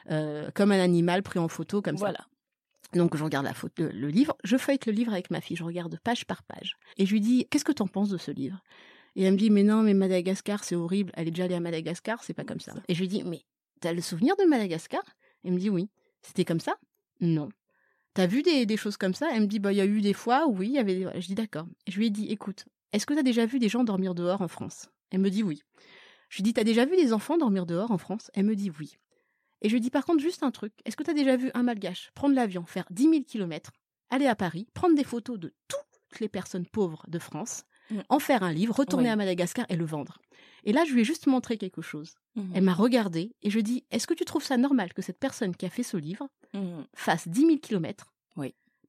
euh, comme un animal pris en photo, comme ça. Donc je regarde la photo, le livre, je feuillete le livre avec ma fille, je regarde page par page. Et je lui dis, qu'est-ce que tu en penses de ce livre? Et elle me dit, mais non, mais Madagascar, c'est horrible. Elle est déjà allée à Madagascar, c'est pas comme ça. Et je lui dis, mais t'as le souvenir de Madagascar? Elle me dit, oui. C'était comme ça? Non. T'as vu des, des, choses comme ça? Elle me dit, bah, il y a eu des fois, oui, il y avait des... Je dis, d'accord. Je lui ai dit, écoute, est-ce que t'as déjà vu des gens dormir dehors en France? Elle me dit, oui. Je lui dis, t'as déjà vu des enfants dormir dehors en France? Elle me dit, oui. Et je lui dis, par contre, juste un truc. Est-ce que t'as déjà vu un malgache prendre l'avion, faire 10 000 kilomètres, aller à Paris, prendre des photos de toutes les personnes pauvres de France. En faire un livre, retourner à Madagascar et le vendre. Et là, je lui ai juste montré quelque chose. Mm-hmm. Elle m'a regardé et je dis Est-ce que tu trouves ça normal que cette personne qui a fait ce livre mm-hmm. fasse 10 000 kilomètres,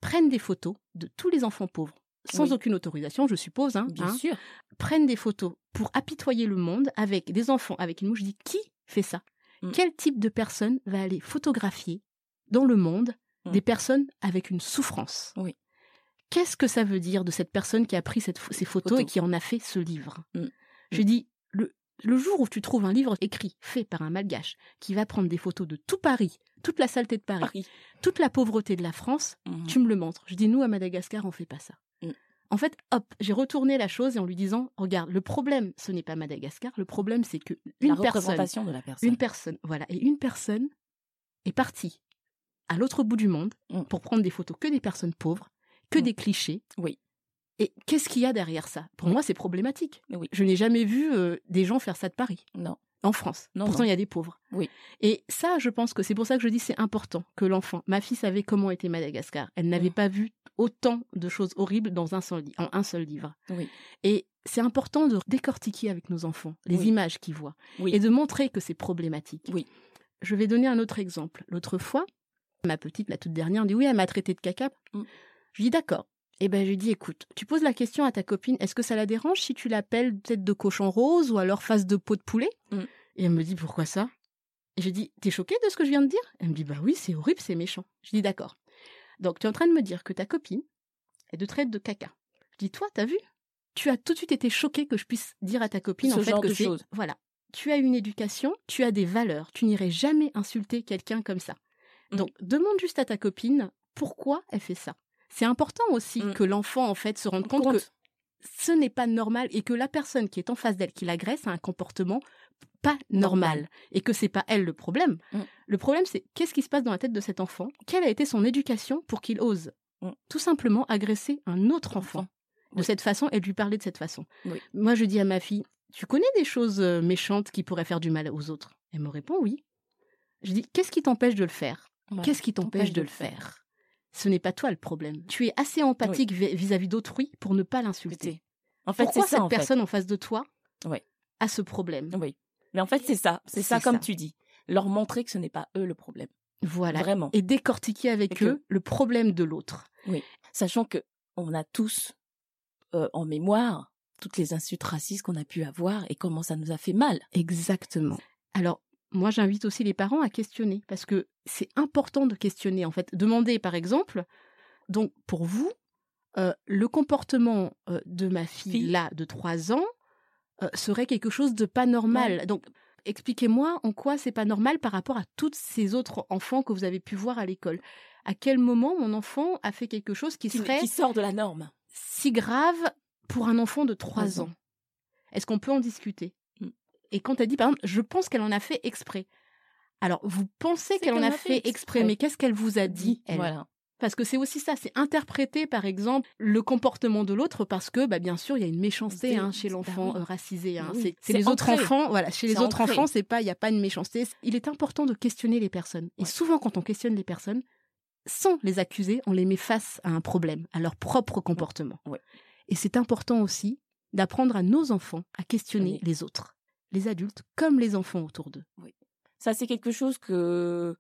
prenne des photos de tous les enfants pauvres sans aucune autorisation, je suppose, hein, bien hein, sûr, prenne des photos pour apitoyer le monde avec des enfants avec une mouche. Je dis qui fait ça? Mm. Quel type de personne va aller photographier dans le monde des personnes avec une souffrance? Oui qu'est-ce que ça veut dire de cette personne qui a pris cette, ces photos Photo. et qui en a fait ce livre? Mm. Je dis, le, le jour où tu trouves un livre écrit, fait par un malgache, qui va prendre des photos de tout Paris, toute la saleté de Paris, Paris. toute la pauvreté de la France, Mhm. tu me le montres. Je dis, nous, à Madagascar, on fait pas ça. Mm. En fait, hop, j'ai retourné la chose et en lui disant, regarde, le problème, ce n'est pas Madagascar, le problème, c'est que la une personne, représentation de la personne. une personne, voilà, et une personne est partie à l'autre bout du monde Mm. pour prendre des photos que des personnes pauvres, que Mm. des clichés. Oui. Et qu'est-ce qu'il y a derrière ça? Pour moi, c'est problématique. Oui. Je n'ai jamais vu euh, des gens faire ça de Paris, Non. en France. Non, Pourtant, il y a des pauvres. Oui. Et ça, je pense que c'est pour ça que je dis c'est important que l'enfant. Ma fille savait comment était Madagascar. Elle n'avait Mm. pas vu autant de choses horribles dans un seul, en un seul livre. Oui. Et c'est important de décortiquer avec nos enfants les Oui. images qu'ils voient Oui. et de montrer que c'est problématique. Oui. Je vais donner un autre exemple. L'autre fois, ma petite, la toute dernière, dit oui, elle m'a traité de caca. Mm. Je dis d'accord. Et ben je lui dis écoute, tu poses la question à ta copine, est-ce que ça la dérange si tu l'appelles tête de cochon rose ou alors face de peau de poulet Mm. Et elle me dit pourquoi ça? Et j'ai dit t'es choquée de ce que je viens de dire? Elle me dit bah oui, c'est horrible, c'est méchant. Je dis d'accord. Donc tu es en train de me dire que ta copine est de traite de caca. Je dis toi, t'as vu? Tu as tout de suite été choquée que je puisse dire à ta copine Ce en fait genre que c'est voilà. Tu as une éducation, tu as des valeurs, tu n'irais jamais insulter quelqu'un comme ça. Mm. Donc demande juste à ta copine pourquoi elle fait ça. C'est important aussi Mm. que l'enfant en fait se rende compte, que ce n'est pas normal et que la personne qui est en face d'elle qui l'agresse a un comportement pas normal, Normal. et que c'est pas elle le problème. Mm. Le problème c'est qu'est-ce qui se passe dans la tête de cet enfant? Quelle a été son éducation pour qu'il ose Mm. tout simplement agresser un autre enfant Enfant? de Oui. cette façon et de lui parler de cette façon. Oui. Moi je dis à ma fille, tu connais des choses euh, méchantes qui pourraient faire du mal aux autres? Elle me répond oui. Je dis qu'est-ce qui t'empêche de le faire? Voilà. Qu'est-ce qui t'empêche de le faire? Ce n'est pas toi le problème. Tu es assez empathique vi- vis-à-vis d'autrui pour ne pas l'insulter. En fait, c'est Pourquoi ça, cette en fait. personne en face de toi Oui. a ce problème? Oui. Mais en fait, c'est ça. C'est ça, comme ça. tu dis. Leur montrer que ce n'est pas eux le problème. Voilà. Vraiment. Et décortiquer avec Et que- eux le problème de l'autre. Sachant que on a tous euh, en mémoire toutes les insultes racistes qu'on a pu avoir et comment ça nous a fait mal. Exactement. Alors, moi, j'invite aussi les parents à questionner parce que c'est important de questionner. En fait, demander, par exemple, donc pour vous, euh, le comportement euh, de ma fille, Fille. là de 3 ans euh, serait quelque chose de pas normal. Donc, expliquez-moi en quoi c'est pas normal par rapport à tous ces autres enfants que vous avez pu voir à l'école. À quel moment mon enfant a fait quelque chose qui Qui, serait qui sort de la norme. si grave pour un enfant de 3 Trois ans ans? Est-ce qu'on peut en discuter? Et quand elle dit, par exemple, je pense qu'elle en a fait exprès. Alors, vous pensez qu'elle en a fait exprès, exprès. mais qu'est-ce qu'elle vous a dit, elle? Voilà. Parce que c'est aussi ça, c'est interpréter, par exemple, le comportement de l'autre, parce que, bah, bien sûr, il y a une méchanceté hein, chez l'enfant euh, racisé. hein. Oui, C'est- les autres enfants, voilà. Chez les autres enfants, c'est pas, il n'y a pas une méchanceté. Il est important de questionner les personnes. Et Ouais. souvent, quand on questionne les personnes, sans les accuser, on les met face à un problème, à leur propre comportement. Ouais. Et c'est important aussi d'apprendre à nos enfants à questionner Oui. les autres, les adultes comme les enfants autour d'eux. Ça, c'est quelque chose que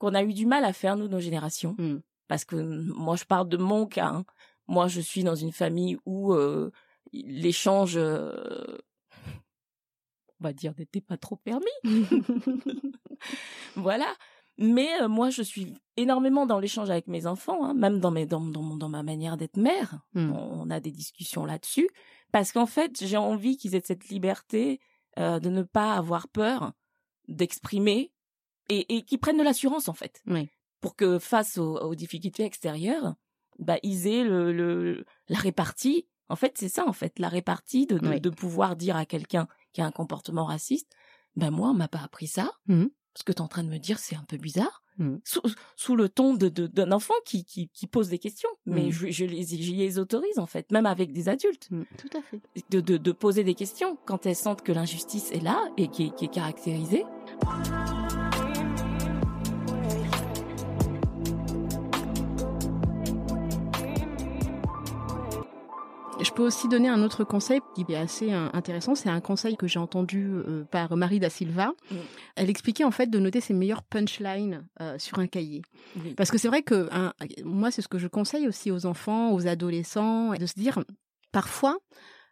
qu'on a eu du mal à faire nous, nos générations. Mm. Parce que moi, je parle de mon cas. hein. Moi, je suis dans une famille où euh, l'échange, euh, on va dire, n'était pas trop permis. voilà. Mais euh, moi, je suis énormément dans l'échange avec mes enfants, hein, même dans, mes, dans, dans, dans ma manière d'être mère. Mm. On a des discussions là-dessus. Parce qu'en fait, j'ai envie qu'ils aient cette liberté euh, de ne pas avoir peur d'exprimer et, et qu'ils prennent de l'assurance, en fait. Oui. Pour que face aux, aux difficultés extérieures, bah, ils aient le, le, la répartie. En fait, c'est ça, en fait, la répartie de, de, Oui. de pouvoir dire à quelqu'un qui a un comportement raciste, ben moi, on m'a pas appris ça. Mhm. Ce que tu es en train de me dire, c'est un peu bizarre. Mhm. Sous, sous le ton de, de- d'un enfant qui, qui, qui pose des questions. Mais Mhm. je, je, les, je les autorise, en fait, même avec des adultes, Mm, Tout à fait. de, de, de poser des questions quand elles sentent que l'injustice est là et qui est, qui est caractérisée. Je peux aussi donner un autre conseil qui est assez euh, intéressant. C'est un conseil que j'ai entendu euh, par Marie da Silva. Elle expliquait en fait de noter ses meilleures punchlines euh, sur un cahier. Oui. Parce que c'est vrai que un- moi, c'est ce que je conseille aussi aux enfants, aux adolescents, de se dire parfois.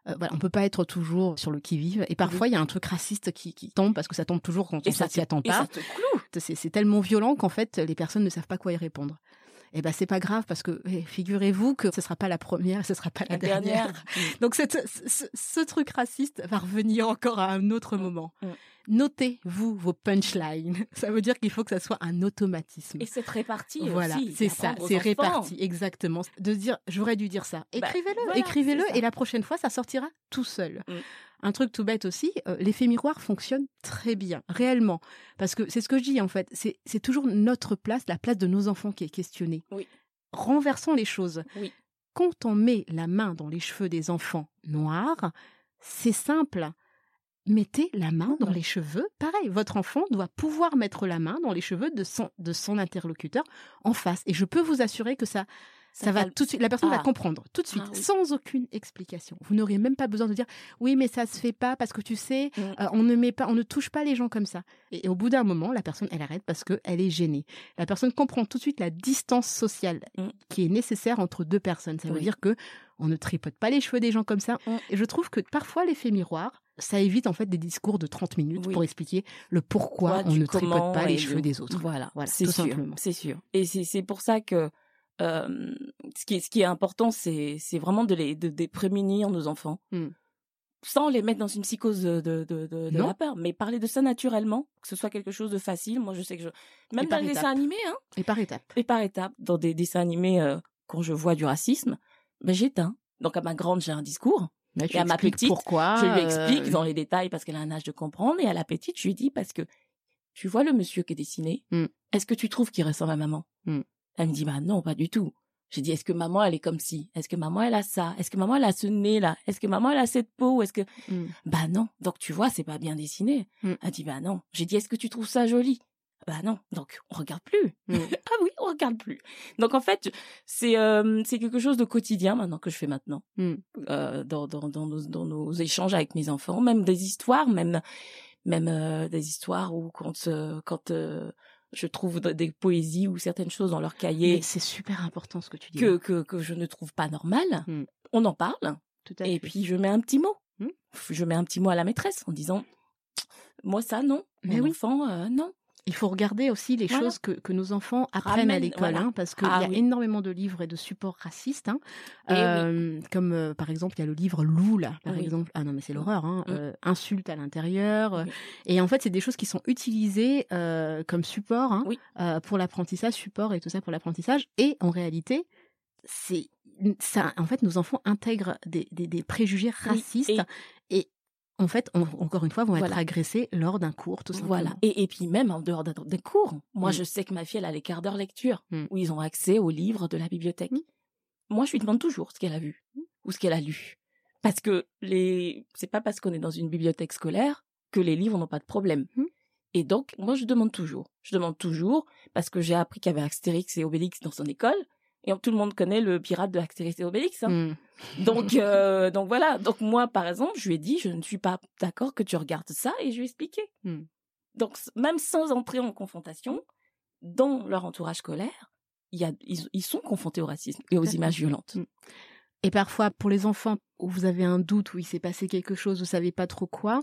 euh, voilà, on peut pas être toujours sur le qui-vive. Et parfois, il y a un truc raciste qui, qui tombe parce que ça tombe toujours quand on Et ça s'y te- attend Et pas. ça te cloue. C'est c'est tellement violent qu'en fait, les personnes ne savent pas quoi y répondre. Eh ben c'est pas grave parce que eh, figurez-vous que ce sera pas la première, ce sera pas la, La dernière. dernière. Donc cette- ce, ce truc raciste va revenir encore à un autre moment. mm. Notez-vous vos punchlines. Ça veut dire qu'il faut que ça soit un automatisme. Et c'est réparti Voilà, c'est ça, c'est réparti, exactement. De dire, j'aurais dû dire ça. Bah, Écrivez-le, voilà, écrivez-le, et la prochaine fois, ça sortira tout seul. Mm. Un truc tout bête aussi, euh, l'effet miroir fonctionne très bien, réellement. Parce que c'est ce que je dis, en fait, c'est toujours notre place, la place de nos enfants qui est questionnée. Oui. Renversons les choses. Oui. Quand on met la main dans les cheveux des enfants noirs, c'est simple. Mettez la main dans les cheveux. Pareil, votre enfant doit pouvoir mettre la main dans les cheveux de son, de son interlocuteur en face. Et je peux vous assurer que ça, ça, va tout de suite, la personne va Ah. comprendre tout de suite, Ah oui. sans aucune explication. Vous n'auriez même pas besoin de dire oui, mais ça se fait pas parce que tu sais, Mm. euh, on ne met pas, on ne touche pas les gens comme ça. Et, et au bout d'un moment, la personne, elle arrête parce que elle est gênée. La personne comprend tout de suite la distance sociale Mm. qui est nécessaire entre deux personnes. Ça veut dire que on ne tripote pas les cheveux des gens comme ça. Mm. Et je trouve que parfois l'effet miroir, ça évite en fait des discours de 30 minutes Oui. pour expliquer le pourquoi Quoi, on ne tripote pas les du- cheveux des autres. Voilà, Voilà, c'est tout sûr, simplement. c'est sûr. Et c'est pour ça que euh, ce qui est ce qui est important, c'est vraiment de les de, de prémunir nos enfants, Mm. sans les mettre dans une psychose de de de, la peur, mais parler de ça naturellement, que ce soit quelque chose de facile. Moi, je sais que je même dans les dessins étapes. animés, hein, Et par étapes. et par étapes, dans des dessins animés, euh, quand je vois du racisme, ben j'éteins. Donc à ma grande, j'ai un discours. Et à ma petite, pourquoi. Je lui euh, explique dans les détails parce qu'elle a un âge de comprendre. Et à la petite, je lui dis parce que tu vois le monsieur qui est dessiné. Mm. Est-ce que tu trouves qu'il ressemble à maman? Mm. Elle me dit bah non, pas du tout. J'ai dit est-ce que maman elle est comme ci? Est-ce que maman elle a ça? Est-ce que maman elle a ce nez là? Est-ce que maman elle a cette peau? Est-ce que Mm. bah non. Donc tu vois c'est pas bien dessiné. Mm. Elle dit bah non. J'ai dit est-ce que tu trouves ça joli? Bah non. Donc on regarde plus. Mm. ah oui, on regarde plus. Donc en fait c'est euh, c'est quelque chose de quotidien maintenant que je fais maintenant euh, dans, dans, dans, nos, dans nos échanges avec mes enfants, même des histoires, même même euh, des histoires où quand euh, quand euh, je trouve des poésies ou certaines choses dans leur cahier c'est super important ce que tu dis. que, là. que que je ne trouve pas normales, Mm. on en parle Tout à et fait. puis je mets un petit mot. Mm. Je mets un petit mot à la maîtresse en disant moi ça non, Mais mon oui. enfant euh, non. Il faut regarder aussi les Voilà. choses que, que nos enfants apprennent à l'école, voilà. hein, parce qu'il Ah y a oui. énormément de livres et de supports racistes. hein. Eh oui. Euh, Comme euh, par exemple, il y a le livre Lou, là, par Oui. exemple. Ah non, mais c'est l'horreur. Hein. Mm. euh, insultes à l'intérieur. Et en fait, c'est des choses qui sont utilisées comme support hein, Oui. pour l'apprentissage, support et tout ça pour l'apprentissage. Et en réalité, c'est ça. En fait, nos enfants intègrent des, des, des préjugés racistes et- et, en fait, on- encore une fois, vont être Voilà. agressés lors d'un cours, tout simplement. Voilà. Et, et puis même en dehors des cours. Moi, Mm. je sais que ma fille, elle a les quarts d'heure lecture Mm. où ils ont accès aux livres de la bibliothèque. Mm. Moi, je lui demande toujours ce qu'elle a vu ou ce qu'elle a lu. Parce que les, c'est pas parce qu'on est dans une bibliothèque scolaire que les livres n'ont pas de problème. Et donc, moi, je demande toujours. Je demande toujours parce que j'ai appris qu'il y avait Astérix et Obélix dans son école. Et tout le monde connaît le pirate de Astérix et Obélix. hein. Mm. Donc, euh, donc voilà. Donc moi, par exemple, je lui ai dit, je ne suis pas d'accord que tu regardes ça, et je lui ai expliqué. Hmm. Donc même sans entrer en confrontation, dans leur entourage scolaire, il y a, ils, ils sont confrontés au racisme et aux images violentes. Mm. Et parfois, pour les enfants où vous avez un doute, où il s'est passé quelque chose, vous savez pas trop quoi,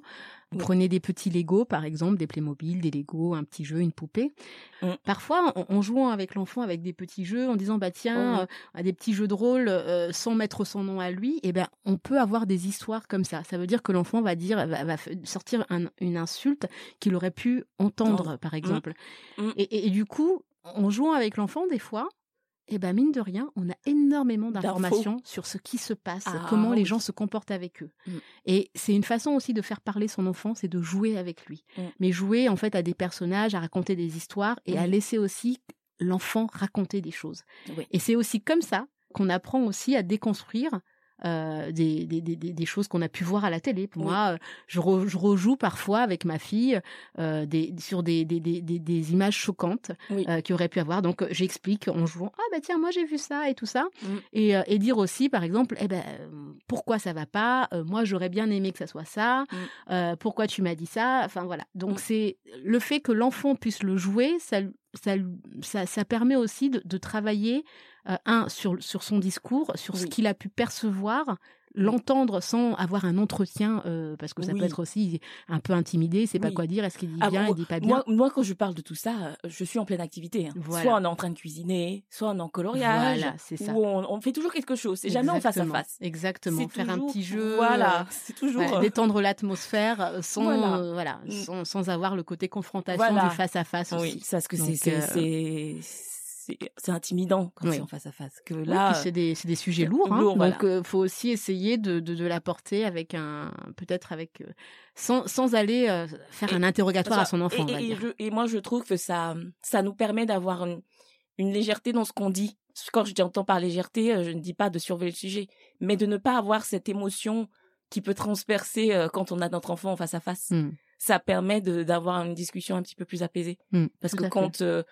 vous prenez des petits Legos, par exemple, des Playmobil, des Legos, un petit jeu, une poupée. Mm. Parfois, en, en jouant avec l'enfant avec des petits jeux, en disant bah tiens, euh, à des petits jeux de rôle, euh, sans mettre son nom à lui, et ben on peut avoir des histoires comme ça. Ça veut dire que l'enfant va dire, va, sortir un- une insulte qu'il aurait pu entendre, par exemple. Mm. Et, et- et du coup, en jouant avec l'enfant, des fois, eh ben mine de rien, on a énormément d'informations sur ce qui se passe, Ah, comment les gens se comportent avec eux. Mm. Et c'est une façon aussi de faire parler son enfant, c'est de jouer avec lui. Mm. Mais jouer en fait à des personnages, à raconter des histoires et à Oui. laisser aussi l'enfant raconter des choses. Oui. Et c'est aussi comme ça qu'on apprend aussi à déconstruire euh, des, des, des, des- des choses qu'on a pu voir à la télé. Pour Oui. moi, euh, je, re- je rejoue parfois avec ma fille euh, des, sur des, des, des, des, des images choquantes Oui. euh, qu'il aurait pu avoir. Donc, j'explique en jouant Ah, bah tiens, moi j'ai vu ça et tout ça. Mm. Et, et dire aussi, par exemple, eh ben, pourquoi ça va pas Moi, j'aurais bien aimé que ça soit ça. Mm. Pourquoi tu m'as dit ça? Enfin, voilà. Donc, Mm. c'est le fait que l'enfant puisse le jouer, ça, ça, ça, ça permet aussi de, de travailler, euh, un, sur, sur son discours, sur ce Oui. qu'il a pu percevoir l'entendre sans avoir un entretien, euh, parce que ça Oui. peut être aussi un peu intimidé, c'est pas Oui. quoi dire, est-ce qu'il dit Ah, bien, moi- il dit pas bien. Moi, moi, quand je parle de tout ça, euh, je suis en pleine activité. hein. Voilà. Soit on est en train de cuisiner, soit on est en coloriage, Voilà, c'est ça. ou on, on fait toujours quelque chose. C'est jamais en face à face. Exactement, C'est faire un petit jeu. Voilà, c'est toujours. ouais, détendre l'atmosphère sans Voilà. euh, voilà, Mm. sans, sans avoir le côté confrontation du face à face Oui, aussi. c'est parce que c'est c'est intimidant quand Oui. c'est en face à face. Que là, c'est des, des sujets lourds, hein. lourd, voilà. donc euh, faut aussi essayer de, de, de l'apporter avec un peut-être avec euh, sans, sans aller euh, faire Et- un interrogatoire à son enfant. Et, on va et- et dire. je- et moi, je trouve que ça, ça nous permet d'avoir une, une légèreté dans ce qu'on dit. Quand j'entends par légèreté, je ne dis pas de surveiller le sujet, mais de ne pas avoir cette émotion qui peut transpercer quand on a notre enfant en face à face. Mm. Ça permet d'avoir une discussion un petit peu plus apaisée. Mm, Parce que quand, euh,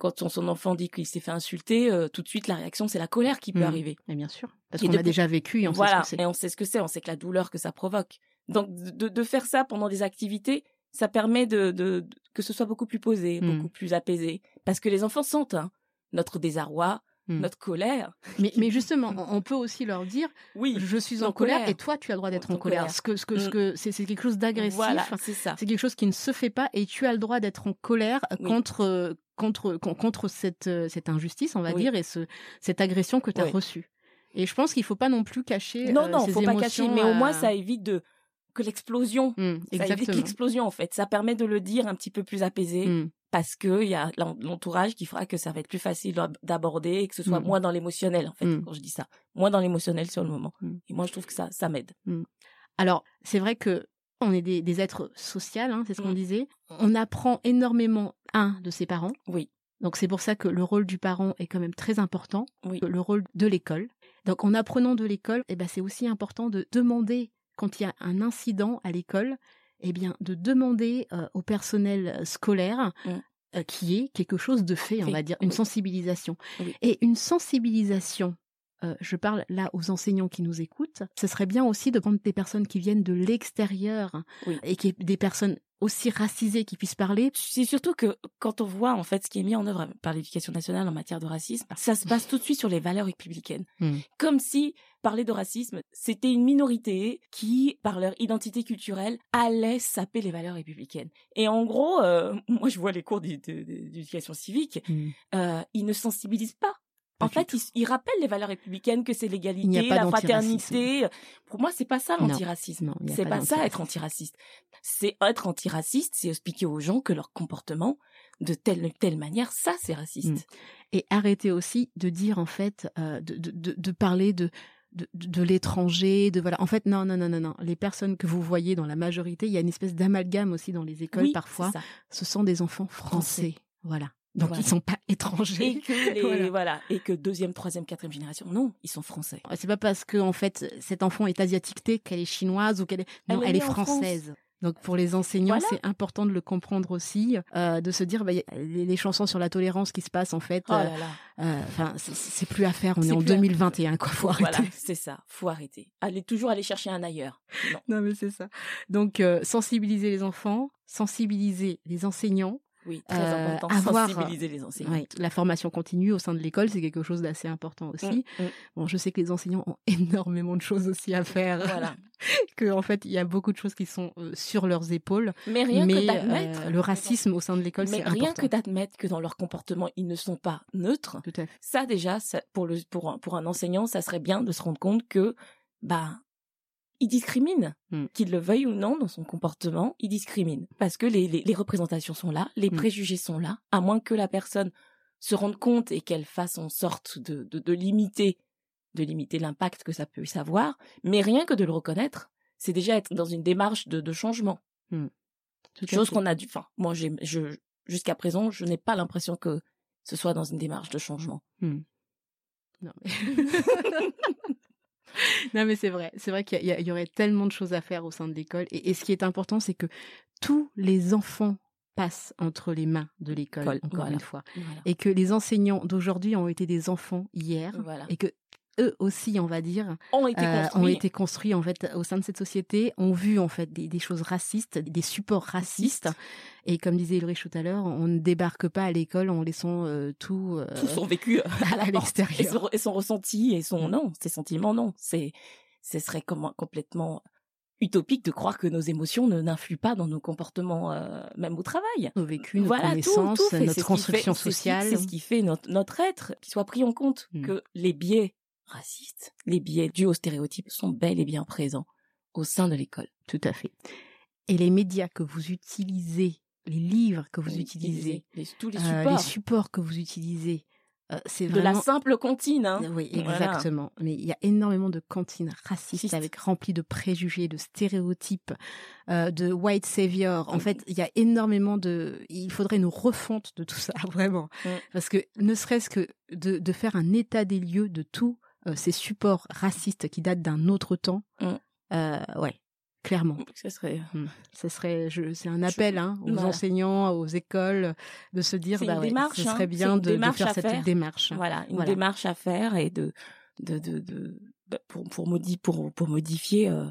quand on- son enfant dit qu'il s'est fait insulter, euh, tout de suite, la réaction, c'est la colère qui peut Mm. arriver. Mais bien sûr, parce Et qu'on de a pou- déjà vécu et on voilà, sait ce que et on sait ce que c'est, on sait que la douleur que ça provoque. Donc de, de faire ça pendant des activités, ça permet de, de- de- que ce soit beaucoup plus posé, Mm. beaucoup plus apaisé, parce que les enfants sentent hein, notre désarroi, Mm. notre colère. Mais, mais justement, on peut aussi leur dire Oui, je suis en colère, colère. et toi tu as le droit d'être En colère. colère. Ce que, ce que, ce Mm. que c'est c'est quelque chose d'agressif. voilà, c'est ça. C'est quelque chose qui ne se fait pas et tu as le droit d'être en colère Oui. contre contre con- contre cette cette injustice, on va Oui. dire, et ce cette agression que tu as Oui. reçue. Et je pense qu'il faut pas non plus cacher. Non, euh, non, ces faut pas cacher, mais au moins ça évite de que l'explosion. Mm, Ça évite l'explosion en fait. Ça permet de le dire un petit peu plus apaisé. Parce que il y a l'en- l'entourage qui fera que ça va être plus facile d'ab- d'aborder et que ce soit Mm. moins dans l'émotionnel en fait Mm. quand je dis ça moins dans l'émotionnel sur le moment Mm. et moi je trouve que ça ça m'aide Alors, c'est vrai que on est des, des êtres sociaux, hein, c'est ce qu'on disait. On apprend énormément un de ses parents. oui Donc c'est pour ça que le rôle du parent est quand même très important. oui le rôle de l'école. Donc en apprenant de l'école, eh ben, c'est aussi important de demander, quand il y a un incident à l'école, eh bien, de demander euh, au personnel scolaire Mm. euh, qui est quelque chose de fait, on va dire, une oui. sensibilisation. Oui. Et une sensibilisation, euh, je parle là aux enseignants qui nous écoutent, ce serait bien aussi de prendre des personnes qui viennent de l'extérieur Oui. et qui des personnes aussi racisées qui puissent parler. c'est surtout que quand on voit en fait ce qui est mis en œuvre par l'éducation nationale en matière de racisme ça se base tout de suite sur les valeurs républicaines Mm. comme si parler de racisme c'était une minorité qui par leur identité culturelle allait saper les valeurs républicaines et en gros euh, moi je vois les cours d'éducation civique euh, ils ne sensibilisent pas. En fait, ils, ils rappellent les valeurs républicaines, que c'est l'égalité, la fraternité. Pour moi, c'est pas ça l'antiracisme. C'est pas pas ça être antiraciste. C'est être antiraciste, c'est expliquer aux gens que leur comportement de telle ou telle manière, ça c'est raciste. Mm. et arrêter aussi de dire en fait euh, de, de, de, de parler de de, de- de l'étranger, de voilà. En fait, non, non, non, non, non. Les personnes que vous voyez dans la majorité, il y a une espèce d'amalgame aussi dans les écoles Oui, parfois. Ce sont des enfants français, voilà. Donc Voilà. ils sont pas Et étrangers. que les, Voilà. voilà. et que deuxième, troisième, quatrième génération, non, ils sont français. C'est pas parce que en fait cet enfant est asiatique qu'elle est chinoise ou qu'elle est non, Elle est elle française. Donc pour les enseignants, Voilà. c'est important de le comprendre aussi, euh, de se dire bah, les, les chansons sur la tolérance qui se passent en fait. Oh euh, euh, Enfin, c'est- c'est plus à faire. On est, en plus à- 2021, quoi. Faut arrêter. Voilà, c'est ça. Faut arrêter. Allez toujours aller chercher un ailleurs. Non. Non, mais c'est ça. Donc, sensibiliser les enfants, sensibiliser les enseignants. Oui, très Euh, important. avoir, sensibiliser les enseignants. La formation continue au sein de l'école, c'est quelque chose d'assez important aussi. Mm, mm. Bon, je sais que les enseignants ont énormément de choses aussi à faire. Voilà. que en fait, il y a beaucoup de choses qui sont euh, sur leurs épaules. Mais rien mais que d'admettre. euh, le racisme au sein de l'école, mais c'est rien important. que d'admettre que dans leur comportement, ils ne sont pas neutres. Tout à fait. Ça, déjà, ça, pour, le, pour, un, pour un enseignant, ça serait bien de se rendre compte que, bah, il discrimine. Mm. Qu'il le veuille ou non dans son comportement, il discrimine. Parce que les, les, les représentations sont là, les Mm. préjugés sont là, à moins que la personne se rende compte et qu'elle fasse en sorte de, de, de limiter, de limiter l'impact que ça peut savoir. Mais rien que de le reconnaître, c'est déjà être dans une démarche de, de changement. À Chose qu'on a dû, enfin, moi, j'ai, je, jusqu'à présent, je n'ai pas l'impression que ce soit dans une démarche de changement. Hmm. Non mais, non, mais c'est vrai. C'est vrai qu'il y, aurait tellement de choses à faire au sein de l'école. Et, et ce qui est important, c'est que tous les enfants passent entre les mains de l'école, École, encore voilà. une fois. Voilà. Et que les enseignants d'aujourd'hui ont été des enfants hier. Voilà. Et que eux aussi, on va dire, Ont été euh, ont été construits en fait au sein de cette société, ont vu en fait des, des choses racistes, des supports racistes. Et comme disait Ulrich tout à l'heure, on ne débarque pas à l'école en laissant euh, tout, euh, Tout son vécu à la porte. l'extérieur. Et son, et son ressenti et son Mm. non, ses sentiments non. C'est ce serait comme complètement utopique de croire que nos émotions ne n'influent pas dans nos comportements, euh, même au travail. Nos vécus, nos connaissances, notre construction sociale. C'est ce, qui fait notre, notre être, qu'il soit pris en compte Mm. que les biais racistes, les biais dus aux stéréotypes sont bel et bien présents au sein de l'école. Tout à fait. Et les médias que vous utilisez, les livres que vous utilisez, les- tous les euh, supports, les supports que vous utilisez, euh, c'est de vraiment la simple comptine. Hein. Oui, Voilà. exactement. Mais il y a énormément de cantines racistes avec remplies de préjugés, de stéréotypes, euh, de white savior. En Mm. fait, il y a énormément de. Il faudrait une refonte de tout ça, vraiment, Mm. parce que ne serait-ce que de, de faire un état des lieux de tous euh, ces supports racistes qui datent d'un autre temps. Mm. euh, ouais, clairement. Ce serait Mm. Ce serait, c'est un appel hein, aux Voilà. enseignants, aux écoles, de se dire, bah ouais, ce hein. serait C'est bien de, de faire cette faire. démarche. voilà une Voilà. démarche à faire et de de de, de, de- pour pour, modi- pour pour modifier euh,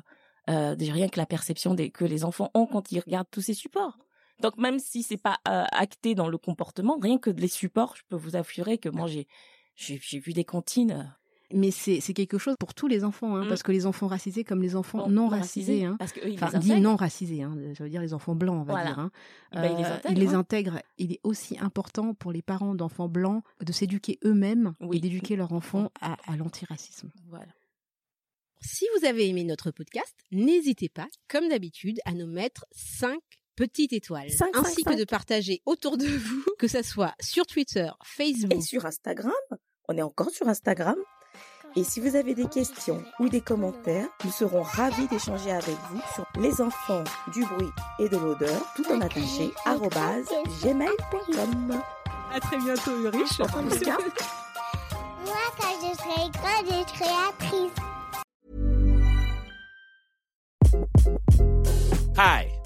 euh, déjà rien que la perception des, que les enfants ont quand ils regardent tous ces supports. Donc même si c'est pas euh, acté dans le comportement, rien que les supports, je peux vous assurer que moi j'ai j'ai vu des cantines euh, Mais c'est quelque chose pour tous les enfants, hein, Mm. parce que les enfants racisés comme les enfants non- racisés, hein, parce que eux, ils enfin les dit non racisés, hein, ça veut dire les enfants blancs, on va Voilà. dire. hein. Ben, ils les Euh, intègrent, ils les hein. intègrent. Il est aussi important pour les parents d'enfants blancs de s'éduquer eux-mêmes Oui. et d'éduquer leurs enfants à, à l'antiracisme. Voilà. Si vous avez aimé notre podcast, n'hésitez pas, comme d'habitude, à nous mettre 5 petites étoiles, Cinq, ainsi cinq, que de partager autour de vous, que ça soit sur Twitter, Facebook, Et sur Instagram, on est encore sur Instagram. Et si vous avez des questions ou des commentaires, nous serons ravis d'échanger avec vous sur les enfants du bruit et de l'odeur, tout en attaché, arrobase gmail.com. À très bientôt, Ulrich. Moi, quand je serai grande, je serai actrice. Hi,